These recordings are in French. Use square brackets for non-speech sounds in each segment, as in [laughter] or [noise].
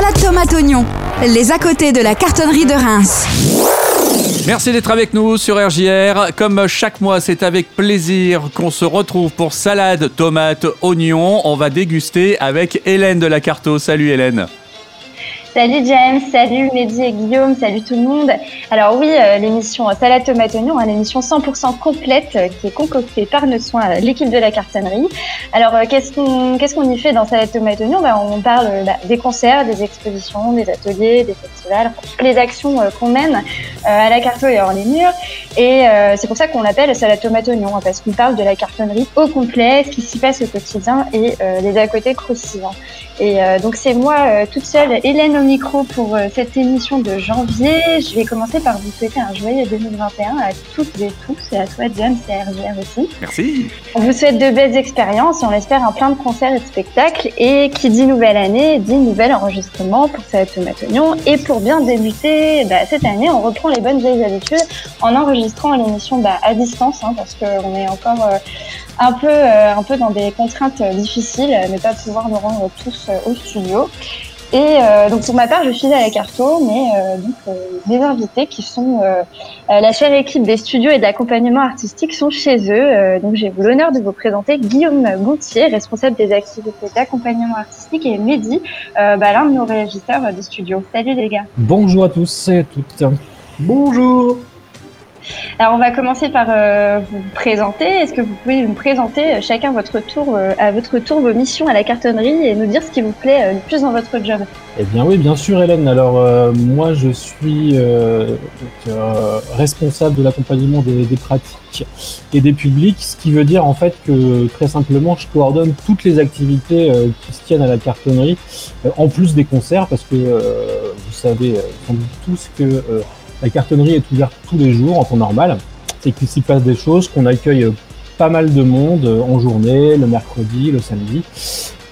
Salade tomate oignon, les à côté de la cartonnerie de Reims. Merci d'être avec nous sur RJR. Comme chaque mois, c'est avec plaisir qu'on se retrouve pour salade, tomate, oignon. On va déguster avec Hélène de la Carto. Salut Hélène. Salut James, salut Mehdi et Guillaume, salut tout le monde. Alors oui, euh, l'émission Salade Tomate Oignon, une émission 100% complète euh, qui est concoctée par nos soins, euh, l'équipe de la cartonnerie. Alors qu'est-ce qu'on qu'est-ce qu'on y fait dans Salade Tomate Oignon? Ben, On parle bah, des concerts, des expositions, des ateliers, des festivals, toutes les actions qu'on mène à la carto et hors les murs. Et c'est pour ça qu'on l'appelle Salade Tomate Oignon, hein, parce qu'on parle de la cartonnerie au complet, ce qui s'y passe au quotidien et les à côté croustillants. Et donc c'est moi toute seule, Hélène au micro pour euh, cette émission de janvier. Je vais commencer par vous souhaiter un joyeux 2021 à toutes et tous, et à toi James et à RGR aussi. Merci. On vous souhaite de belles expériences et on espère un plein de concerts et de spectacles. Et qui dit nouvelle année, dit nouvel enregistrement pour cette Oignon. Et pour bien débuter bah, cette année, on reprend les bonnes vieilles habitudes en enregistrant l'émission bah, à distance, hein, parce qu'on est encore euh, un peu, euh, un peu dans des contraintes difficiles, ne pas pouvoir nous rendre tous au studio. Et euh, donc pour ma part, je suis à la Carto, mais euh, donc euh, mes invités qui sont la chère équipe des studios et d'accompagnement artistique sont chez eux. donc j'ai l'honneur de vous présenter Guillaume Gontier, responsable des activités d'accompagnement artistique, et Mehdi, bah, l'un de nos régisseurs des studios. Salut les gars. Bonjour à tous et à toutes. Bonjour. Alors on va commencer par euh, vous présenter. Est-ce que vous pouvez nous présenter euh, chacun votre tour, euh, à votre tour vos missions à la cartonnerie et nous dire ce qui vous plaît le plus dans votre job? Eh bien oui, bien sûr Hélène. Alors moi je suis responsable de l'accompagnement des, pratiques et des publics, ce qui veut dire en fait que très simplement je coordonne toutes les activités qui se tiennent à la cartonnerie, en plus des concerts, parce que vous savez tous que la cartonnerie est ouverte tous les jours en temps normal. C'est qu'il s'y passe des choses, qu'on accueille pas mal de monde en journée, le mercredi, le samedi.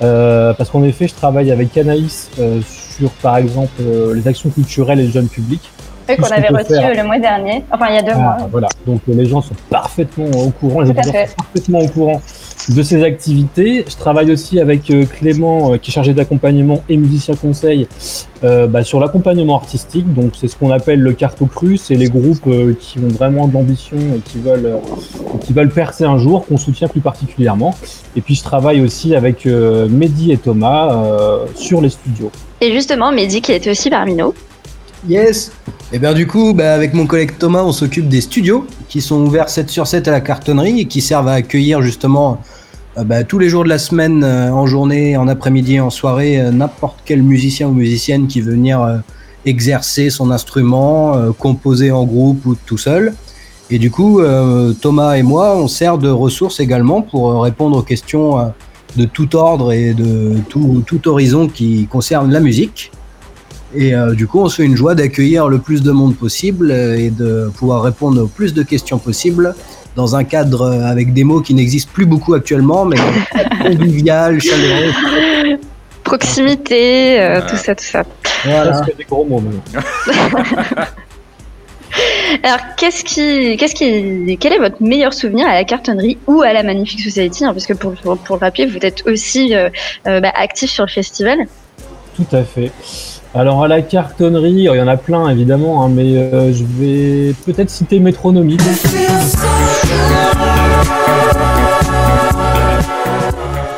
Euh, parce qu'en effet, je travaille avec Anaïs euh, sur, par exemple, euh, les actions culturelles et le jeune public. Oui, qu'on avait reçu le mois dernier, enfin il y a deux ah, mois. Voilà, donc les gens sont parfaitement au courant, les étudiants sont parfaitement au courant de ces activités. Je travaille aussi avec euh, Clément, euh, qui est chargé d'accompagnement et musicien conseil euh, bah, sur l'accompagnement artistique. Donc c'est ce qu'on appelle le carto cru, c'est les groupes qui ont vraiment de l'ambition et qui veulent, qui veulent percer un jour, qu'on soutient plus particulièrement. Et puis je travaille aussi avec Mehdi et Thomas sur les studios. Et justement, Mehdi qui était aussi parmi nous. Yes Et bien du coup, bah, avec mon collègue Thomas, on s'occupe des studios qui sont ouverts 7 sur 7 à la cartonnerie et qui servent à accueillir justement euh, bah, tous les jours de la semaine, euh, en journée, en après-midi, en soirée, euh, n'importe quel musicien ou musicienne qui veut venir exercer son instrument, composer en groupe ou tout seul. Et du coup, Thomas et moi, on sert de ressources également pour répondre aux questions de tout ordre et de tout, tout horizon qui concerne la musique. Et du coup, on se fait une joie d'accueillir le plus de monde possible et de pouvoir répondre au plus de questions possibles dans un cadre euh, avec des mots qui n'existent plus beaucoup actuellement, mais [laughs] convivial, chaleureux. Proximité, euh, tout ça, tout ça. Voilà. des gros mots [laughs] Alors, qu'est-ce qui, qu'est-ce qui, quel est votre meilleur souvenir à la cartonnerie ou à la Magnifique Society hein, Parce que pour, pour, le papier, vous êtes aussi euh, bah, actif sur le festival? Tout à fait. Alors à la cartonnerie, il y en a plein évidemment, hein, mais euh, je vais peut-être citer Métronomie.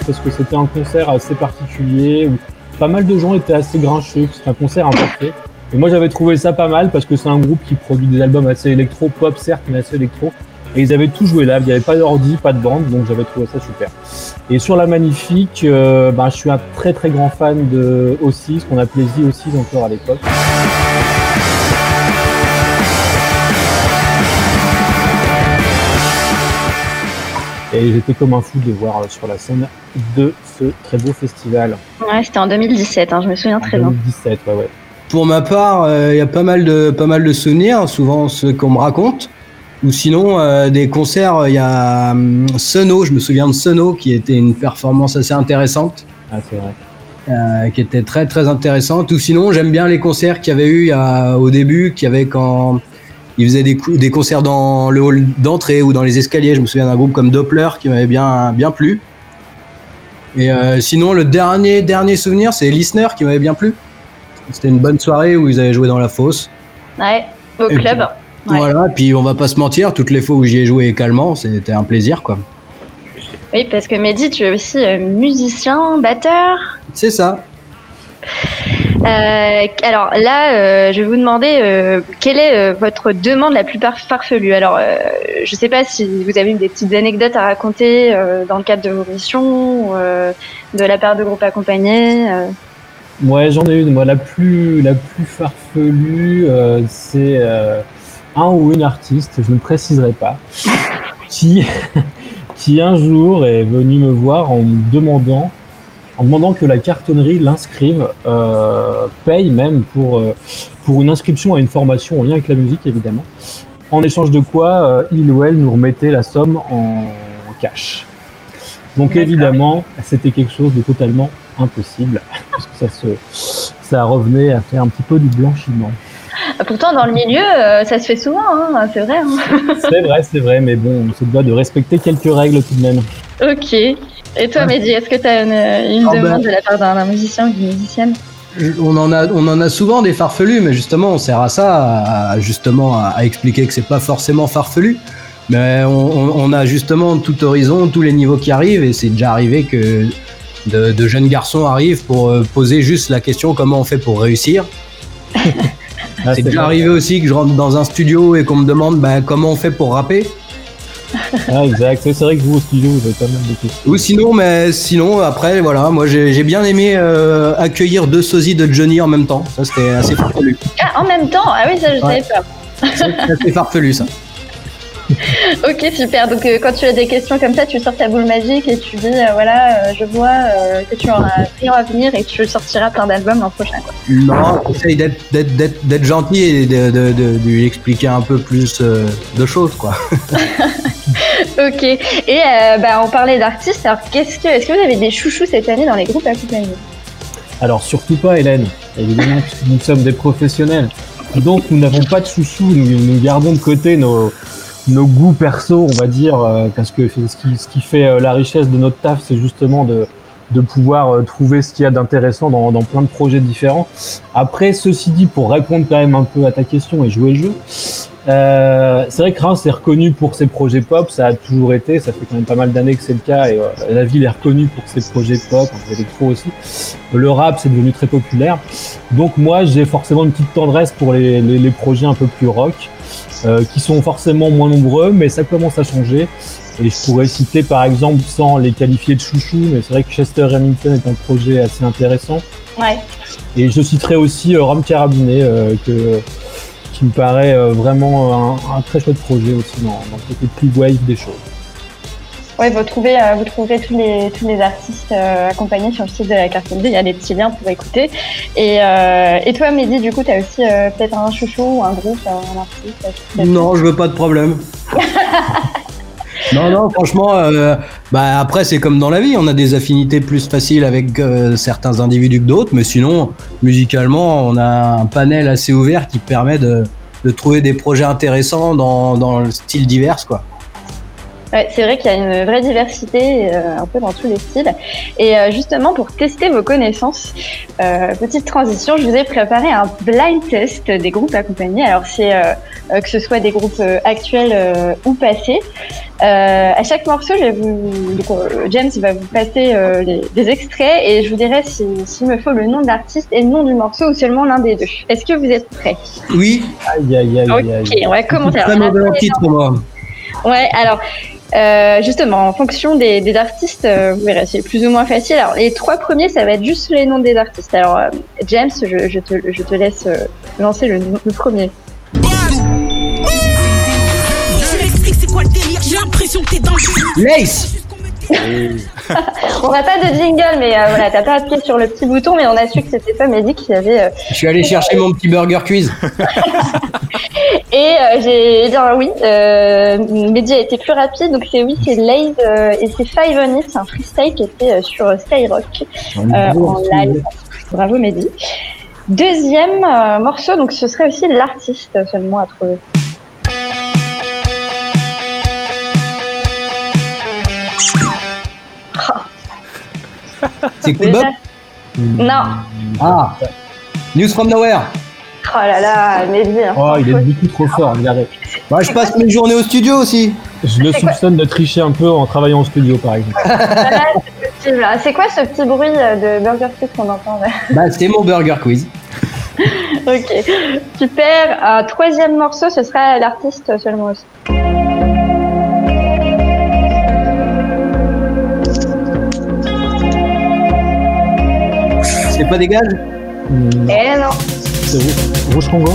Parce que c'était un concert assez particulier où pas mal de gens étaient assez grincheux, c'était un concert imparfait. Et moi j'avais trouvé ça pas mal parce que c'est un groupe qui produit des albums assez électro, pop certes, mais assez électro. Et ils avaient tout joué là, il n'y avait pas d'ordi, pas de bande, donc j'avais trouvé ça super. Et sur la magnifique, euh, bah, je suis un très très grand fan de aussi, ce qu'on appelait Z aussi encore à l'époque. Et j'étais comme un fou de voir euh, sur la scène de ce très beau festival. Ouais, c'était en 2017, hein, je me souviens très bien. 2017, ouais, ouais. Pour ma part, euh, il y a pas mal de pas mal de souvenirs, souvent ceux qu'on me raconte. Ou sinon, euh, des concerts, il y a um, Sono, je me souviens de Sono, qui était une performance assez intéressante. Ah, c'est vrai. Euh, qui était très très intéressante. Ou sinon, j'aime bien les concerts qu'il y avait eu au début, qu'il y avait quand ils faisaient des, des concerts dans le hall d'entrée ou dans les escaliers. Je me souviens d'un groupe comme Doppler qui m'avait bien, bien plu. Et euh, sinon, le dernier, dernier souvenir, c'est Listener qui m'avait bien plu. C'était une bonne soirée où ils avaient joué dans la fosse. Ouais, au Et club. Ouais. Voilà, puis on va pas se mentir, toutes les fois où j'y ai joué calmement, c'était un plaisir quoi. Oui, parce que Mehdi, tu es aussi euh, musicien, batteur. C'est ça. Euh, alors là, euh, je vais vous demander euh, quelle est euh, votre demande la plus farfelue? Alors, euh, je sais pas si vous avez des petites anecdotes à raconter euh, dans le cadre de vos missions, euh, de la part de groupes accompagnés. euh. Ouais, j'en ai une. Moi, la plus, la plus farfelue, euh, c'est euh, un ou une artiste, je ne préciserai pas, qui, [laughs] qui un jour est venu me voir en me demandant, en demandant que la cartonnerie l'inscrive, euh, paye même pour, euh, pour une inscription à une formation en lien avec la musique, évidemment. En échange de quoi, euh, il ou elle nous remettait la somme en cash. Donc évidemment, c'était quelque chose de totalement impossible, [laughs] parce que ça, se, ça revenait à faire un petit peu du blanchiment. Pourtant, dans le milieu, euh, ça se fait souvent, hein, c'est vrai. hein. C'est vrai, c'est vrai, mais bon, on se doit de respecter quelques règles tout de même. Ok. Et toi, Mehdi, est-ce que tu as une, une Ah ben. demande de la part d'un musicien ou d'une musicienne? On en a, on en a souvent des farfelus, mais justement, on sert à ça, à, justement, à, à expliquer que c'est pas forcément farfelu. Mais on, on- on a justement tout horizon, tous les niveaux qui arrivent, et c'est déjà arrivé que de, de jeunes garçons arrivent pour euh, poser juste la question comment on fait pour réussir? [laughs] Ah, c'est déjà vrai. arrivé aussi que je rentre dans un studio et qu'on me demande bah, comment on fait pour rapper. [laughs] Ah, exact. C'est vrai que vous au studio, vous avez pas mal de questions. Ou sinon, mais sinon après, voilà, moi j'ai j'ai bien aimé euh, accueillir deux sosies de Johnny en même temps. Ça c'était assez farfelu. Ah, en même temps? Ah oui, ça, je Ouais. savais pas. C'est assez farfelu ça. [laughs] Ok, super. Donc, euh, quand tu as des questions comme ça, tu sors ta boule magique et tu dis, euh, voilà, euh, je vois euh, que tu en as brillant à venir et que tu sortiras plein d'albums l'an prochain. Quoi. Non, j'essaye d'être- gentil et de, de, de- de lui expliquer un peu plus euh, de choses, quoi. [laughs] Ok. Et euh, bah, on parlait d'artistes. Alors, qu'est-ce que, est-ce que vous avez des chouchous cette année dans les groupes accompagnés? Alors surtout pas Hélène, évidemment, nous sommes des professionnels. Donc nous n'avons pas de chouchou, nous, nous gardons de côté nos, nos goûts perso, on va dire, euh, parce que ce qui, ce qui fait euh, la richesse de notre taf, c'est justement de, de pouvoir euh, trouver ce qu'il y a d'intéressant dans, dans plein de projets différents. Après, ceci dit, pour répondre quand même un peu à ta question et jouer le jeu, euh, c'est vrai que Reims est reconnu pour ses projets pop, ça a toujours été, ça fait quand même pas mal d'années que c'est le cas, et euh, la ville est reconnue pour ses projets pop, électro aussi. Le rap, c'est devenu très populaire. Donc moi, j'ai forcément une petite tendresse pour les, les, les projets un peu plus rock, euh, qui sont forcément moins nombreux, mais ça commence à changer. Et je pourrais citer par exemple, sans les qualifier de chouchou, mais c'est vrai que Chester Remington est un projet assez intéressant. Ouais. Et je citerai aussi euh, Rome Carabinet, euh, que, qui me paraît euh, vraiment un, un très chouette projet aussi dans, dans le côté plus wave des choses. Ouais, vous trouvez, euh, vous trouverez tous les, tous les artistes euh, accompagnés sur le site de la cartonnerie. Il y a des petits liens pour écouter. Et, euh, et toi, Mehdi, du coup, tu as aussi peut-être un chouchou ou un groupe, un artiste Non, je veux pas de problème. [laughs] non, non, franchement, euh, bah après c'est comme dans la vie, on a des affinités plus faciles avec euh, certains individus que d'autres, mais sinon, musicalement, on a un panel assez ouvert qui permet de, de trouver des projets intéressants dans, dans le style divers, quoi. Ouais, c'est vrai qu'il y a une vraie diversité, euh, un peu dans tous les styles. Et euh, justement, pour tester vos connaissances, euh, petite transition, je vous ai préparé un blind test des groupes accompagnés. Alors, c'est euh, euh, que ce soit des groupes euh, actuels euh, ou passés. Euh, à chaque morceau, je vais vous, donc, euh, James va vous passer euh, les- des extraits et je vous dirai si- s'il me faut le nom de l'artiste et le nom du morceau ou seulement l'un des deux. Est-ce que vous êtes prêts? Oui, Aïe, aïe, aïe, aïe, Ok, aïe. on va commencer. très mauvais titre, moi. Ouais, alors euh, justement, en fonction des, des artistes, euh, vous verrez, c'est plus ou moins facile. Alors, les trois premiers, ça va être juste les noms des artistes. Alors, euh, James, je, je, te, je te laisse euh, lancer le, le premier. Tu m'expliques c'est quoi le délire? J'ai l'impression que t'es dans le jus. Lace [laughs] On n'a pas de jingle, mais euh, voilà, t'as pas appuyé sur le petit bouton, mais on a su que c'était pas Mehdi qui avait. euh, Je suis allé chercher mon petit burger quiz. [laughs] Et euh, j'ai dit euh, oui, euh, Mehdi a été plus rapide, donc c'est oui, c'est Laze euh, et c'est Five on It, c'est un freestyle qui était euh, sur Skyrock. euh, en live. Bravo Mehdi. Deuxième euh, morceau, donc ce serait aussi l'artiste seulement à trouver. C'est Cool Bob Non, Ah News from Nowhere. Oh là là, Mehdi. hein, Oh, il est beaucoup trop fort. arrête. Moi, je passe mes journées au studio aussi. Je le soupçonne de tricher un peu en travaillant au studio, par exemple. C'est là. C'est quoi ce petit bruit euh, de Burger King qu'on entend là [laughs] Bah, c'est mon burger quiz. Ok, super. Un troisième morceau, ce sera l'artiste seulement aussi. Pas des gages Non, Eh non. c'est Rouge, Rouge Congo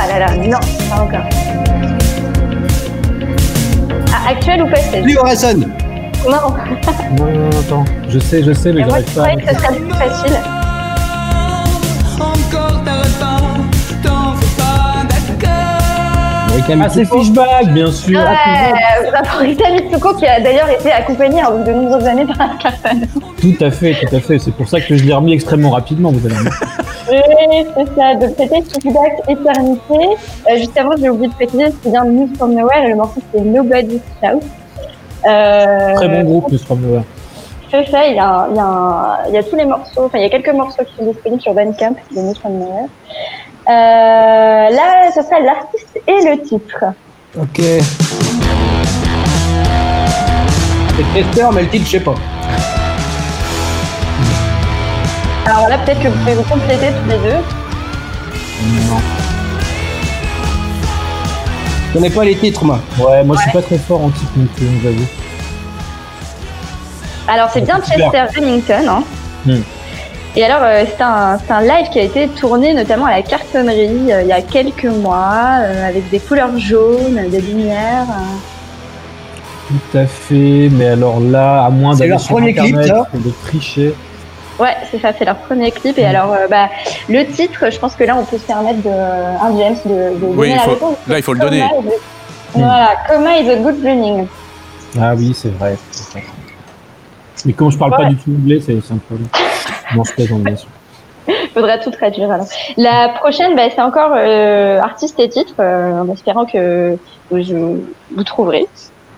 Ah là là, non, pas encore. Ah, actuel ou passé Plus Orelsan. Non, Non, non, non, attends. Je sais, je sais, mais je j'arrive pas. croyais que ce serait plus facile. Ah, c'est micro. Fishbag, bien sûr. Ah, Ouais, rapport Rita Mitsuko qui a d'ailleurs été accompagnée hein, de nombreuses années par un carton. Tout à fait, tout à fait. C'est pour ça que je l'ai remis extrêmement rapidement, vous allez. Oui, c'est ça. Donc c'était Feedback Éternité. Euh, juste avant, j'ai oublié de préciser, c'est bien News from Nowhere et le morceau c'est Nobody Shout. Euh, Très bon groupe, le From Nowhere. C'est ça, il y, a, un- il, y a un- il y a tous les morceaux, enfin il y a quelques morceaux qui sont disponibles sur Bandcamp de News from Nowhere. Euh, là, ce sera l'artiste et le titre. Ok. C'est Chester, mais le titre, je sais pas. Alors là, peut-être que vous pouvez vous compléter tous les deux. Non. Je connais pas les titres, moi. Ouais, moi je suis pas très fort en titre non plus, j'avoue. Alors c'est bien. Chester Bennington. Hein. Hmm. Et alors euh, c'est un, live qui a été tourné notamment à la cartonnerie euh, il y a quelques mois euh, avec des couleurs jaunes, des lumières. Tout à fait, mais alors là, à moins C'est d'aller leur sur premier clip, Internet et de tricher. Ouais, c'est ça, c'est leur premier clip. Et alors euh, bah, le titre, je pense que là on peut se permettre de un James de, de Oui, donner il la faut- réponse. là, il faut le donner. a- Voilà, Coma is a good running. Ah oui, c'est vrai. Mais comme je parle pas du tout anglais, c'est c'est un problème. Non, je plaisante bien sûr. [laughs] Faudra tout traduire alors. La prochaine, bah, c'est encore euh, artiste et titre, euh, en espérant que vous, vous trouverez.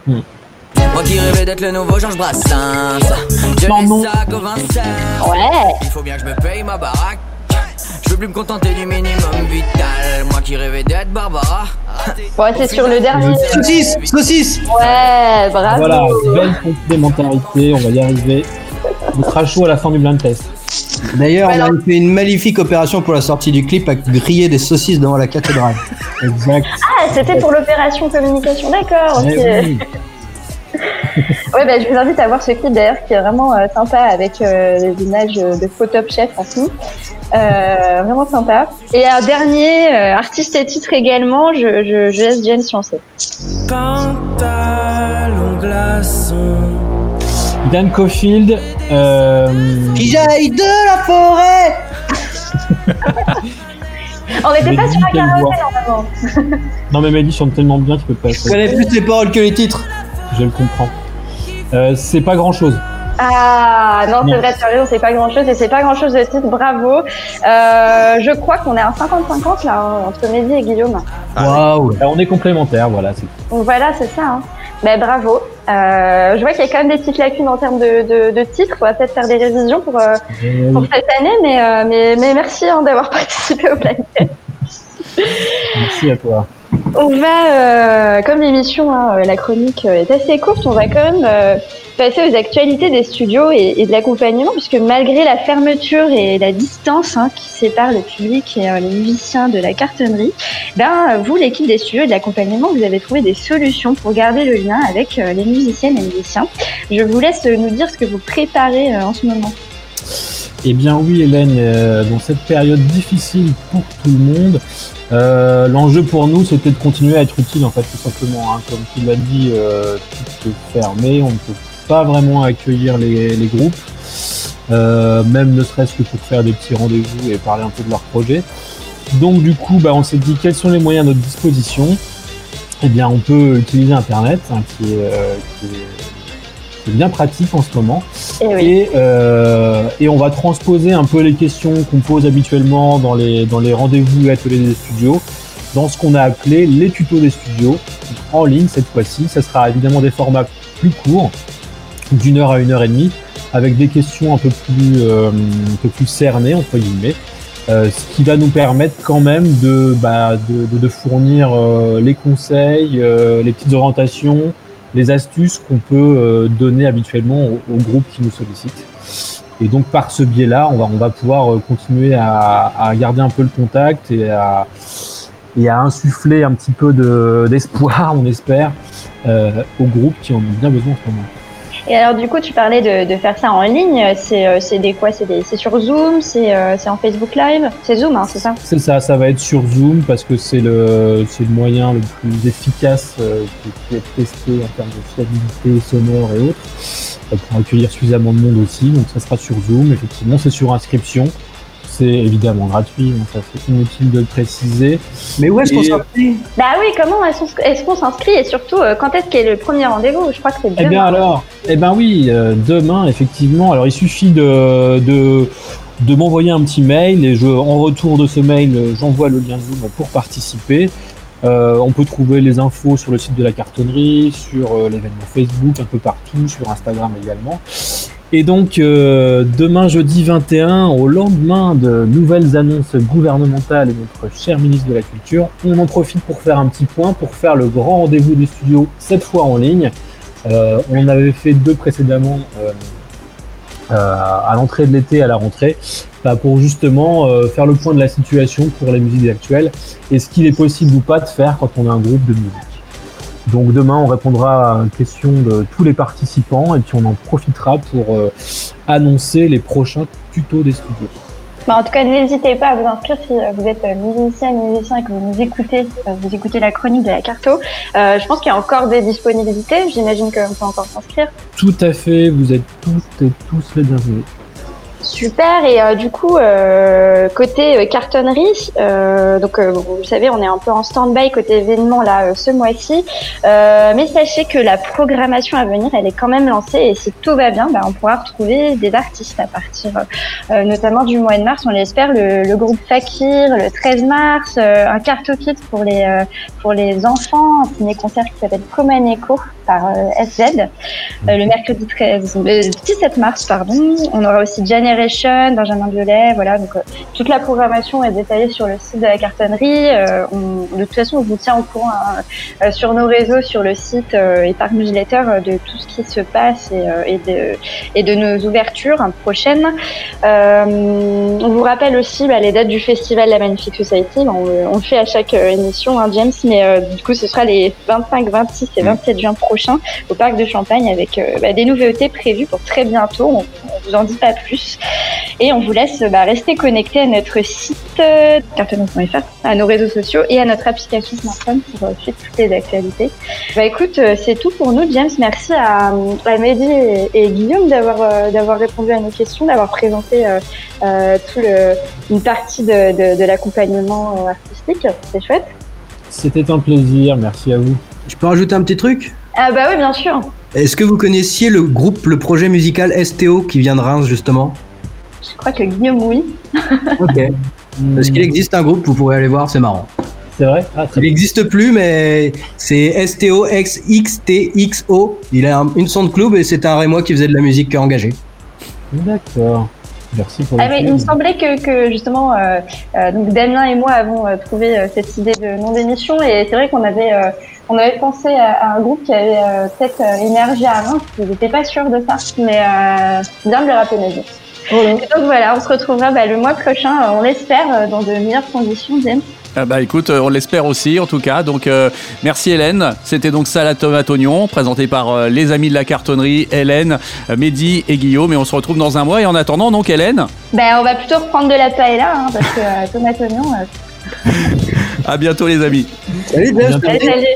Moi qui rêvais d'être le nouveau Georges Brassens Je Non, ça qu'aux Vincennes Ouais. Il faut bien que je me paye ma baraque Je veux plus me contenter du minimum vital Moi qui rêvais d'être Barbara Ouais, c'est sur le dernier. Saucisse Saucisse Ouais, bravo. Voilà, belle complémentarité, on va y arriver. On sera chaud à la fin du blind test. D'ailleurs, on a fait une magnifique opération pour la sortie du clip à griller des saucisses devant la cathédrale. Exact. Ah, c'était pour l'opération communication, d'accord. Eh oui. [laughs] Ouais, bah, je vous invite à voir ce clip d'ailleurs qui est vraiment euh, sympa avec euh, les images de Photop Chef en tout. Euh, vraiment sympa. Et un dernier, euh, artiste et titre également, je, je, je laisse Jen se lancer. Pantalon glaçon Dan Caulfield, euh, Qui jaillit de la forêt [laughs] On n'était Mais pas sur un karaoké normalement. [laughs] non mais Mehdi chante tellement bien qu'il peut pas. Je connais plus les paroles que les titres. Je le comprends. Euh, c'est pas grand chose. Ah non, c'est vrai, raison, c'est pas grand chose et c'est pas grand chose de titre, bravo. Euh, je crois qu'on est à 50-50 là, entre Mehdi et Guillaume. Waouh on est complémentaires, voilà. Donc voilà, c'est ça. Hein. Ben, bravo. Euh, je vois qu'il y a quand même des petites lacunes en termes de, de, de titres. On va peut-être faire des révisions pour, euh, pour cette année, mais, euh, mais, mais merci hein, d'avoir [laughs] participé au plan. Merci à toi. On va, comme l'émission, hein, la chronique est assez courte, on va quand même passer aux actualités des studios et, de l'accompagnement, puisque malgré la fermeture et la distance hein, qui sépare le public et euh, les musiciens de la cartonnerie, ben, vous, l'équipe des studios et de l'accompagnement, vous avez trouvé des solutions pour garder le lien avec euh, les musiciennes et musiciens. Je vous laisse nous dire ce que vous préparez euh, en ce moment. Eh bien oui Hélène, dans cette période difficile pour tout le monde, l'enjeu pour nous c'était de continuer à être utile en fait tout simplement. hein. Comme tu l'as dit, euh, tout est fermé, on ne peut pas vraiment accueillir les, les groupes, euh, même ne serait-ce que pour faire des petits rendez-vous et parler un peu de leur projet. Donc du coup, bah, on s'est dit quels sont les moyens à notre disposition? Eh bien, on peut utiliser Internet, hein, qui, est, euh, qui est- qui est bien pratique en ce moment. Et oui. Et, euh, et on va transposer un peu les questions qu'on pose habituellement dans les, dans les rendez-vous et ateliers des studios dans ce qu'on a appelé les tutos des studios en ligne cette fois-ci. Ça sera évidemment des formats plus courts, d'une heure à une heure et demie, avec des questions un peu plus, euh, un peu plus cernées entre guillemets. euh, ce qui va nous permettre quand même de, bah, de, de- fournir euh, les conseils, euh, les petites orientations, les astuces qu'on peut euh, donner habituellement au, au groupe qui nous sollicite. Et donc par ce biais-là, on va, on va pouvoir euh, continuer à, à garder un peu le contact et à, et à insuffler un petit peu de- d'espoir, [laughs] on espère, euh, au groupe qui en ont bien besoin en ce moment. Et alors, du coup, tu parlais de, faire ça en ligne. C'est euh, des quoi? C'est sur Zoom? C'est euh, c'est en Facebook Live? C'est Zoom, hein, c'est ça? C'est ça, ça va être sur Zoom parce que c'est le, le moyen le plus efficace euh, qui, est testé en termes de fiabilité sonore et autres, pour accueillir suffisamment de monde aussi. Donc ça sera sur Zoom, effectivement, c'est sur inscription. C'est évidemment gratuit, donc ça c'est inutile de le préciser. Mais où est-ce qu'on s'inscrit? Bah oui, comment est-ce qu'on- s'inscrit Et surtout, euh, quand est-ce qu'est le premier rendez-vous? Je crois que c'est Eh bien demain. alors, eh ben oui, euh, demain effectivement. Alors il suffit de de, de m'envoyer un petit mail et je, en retour de ce mail, euh, j'envoie le lien Zoom pour participer. Euh, on peut trouver les infos sur le site de la cartonnerie, sur euh, l'événement Facebook, un peu partout, sur Instagram également. Et donc euh, demain jeudi 21, au lendemain de nouvelles annonces gouvernementales et notre cher ministre de la Culture, on en profite pour faire un petit point, pour faire le grand rendez-vous du studio, cette fois en ligne. Euh, on avait fait deux précédemment euh, euh, à l'entrée de l'été, à la rentrée, bah, pour justement faire le point de la situation pour les musiques actuelles et ce qu'il est possible ou pas de faire quand on a un groupe de musique. Donc demain, on répondra aux questions de tous les participants et puis on en profitera pour euh, annoncer les prochains tutos des studios. Bah, en tout cas, n'hésitez pas à vous inscrire si euh, vous êtes euh, musicien, musicien et que vous nous écoutez, vous écoutez la chronique de la Carto. Euh, je pense qu'il y a encore des disponibilités. J'imagine qu'on peut encore s'inscrire. Tout à fait, vous êtes toutes et tous les bienvenus. Super. Et euh, du coup, euh, côté euh, cartonnerie, euh, donc vous savez, on est un peu en stand-by côté événement là ce mois-ci. Mais sachez que la programmation à venir, elle est quand même lancée. Et si tout va bien, bah, on pourra retrouver des artistes à partir, notamment du mois de mars. On l'espère, le, le groupe Fakir, le 13 mars, un carto kit pour les pour les enfants, un ciné-concert qui s'appelle Common Echo par SZ. Le mercredi 13, le 17 mars, pardon. On aura aussi Benjamin Biolay, voilà. Donc euh, toute la programmation est détaillée sur le site de la cartonnerie. Euh, on- de toute façon, on vous tient au courant hein, euh, sur nos réseaux, sur le site et par newsletter de tout ce qui se passe et, et de et de nos ouvertures hein, prochaines. On vous rappelle aussi bah, les dates du festival La Magnifique Society. On, on le fait à chaque émission, hein, James, mais du coup, ce sera les 25, 26 et 27 juin prochains au Parc de Champagne avec euh, bah, des nouveautés prévues pour très bientôt. On, on vous en dit pas plus. Et on vous laisse bah, rester connecté à notre site euh, cartonneuse.fr, à nos réseaux sociaux et à notre application smartphone pour euh, suivre toutes les actualités. Bah écoute, euh, c'est tout pour nous, James. Merci à, à Mehdi et, et Guillaume d'avoir euh, d'avoir répondu à nos questions, d'avoir présenté euh, euh, tout le, une partie de, de, de l'accompagnement euh, artistique. C'est chouette. C'était un plaisir, merci à vous. Je peux rajouter un petit truc? Ah bah oui, bien sûr. Est-ce que vous connaissiez le groupe, le projet musical STO qui vient de Reims justement? Je crois que Guillaume, oui. [laughs] Ok. Parce qu'il existe un groupe, vous pourrez aller voir, c'est marrant. C'est vrai? Ah, Il n'existe plus, mais c'est STO-XXTXO. Il a un- une son de club et c'est un Rémois qui faisait de la musique engagée. D'accord. Merci pour Ah, le mais il me semblait que, que justement, euh, euh, donc Damien et moi avons euh, trouvé euh, cette idée de nom d'émission et c'est vrai qu'on avait, euh, on avait pensé à, à un groupe qui avait euh, peut-être euh, énergie à Reims, ils n'étaient pas sûrs de ça, mais euh, c'est bien de le rappeler, Et donc voilà, on se retrouvera bah, le mois prochain, euh, on l'espère, euh, dans de meilleures conditions, James. Ah bah écoute, euh, on l'espère aussi en tout cas. Donc euh, merci Hélène. C'était donc Salade Tomate Oignon, présenté par euh, les amis de la cartonnerie, Hélène, euh, Mehdi et Guillaume. Et on se retrouve dans un mois. Et en attendant, donc Hélène, Ben, on va plutôt reprendre de la paella, hein, parce que euh, [laughs] tomate oignon, euh, à bientôt les amis. Salut, À bientôt. salut, salut.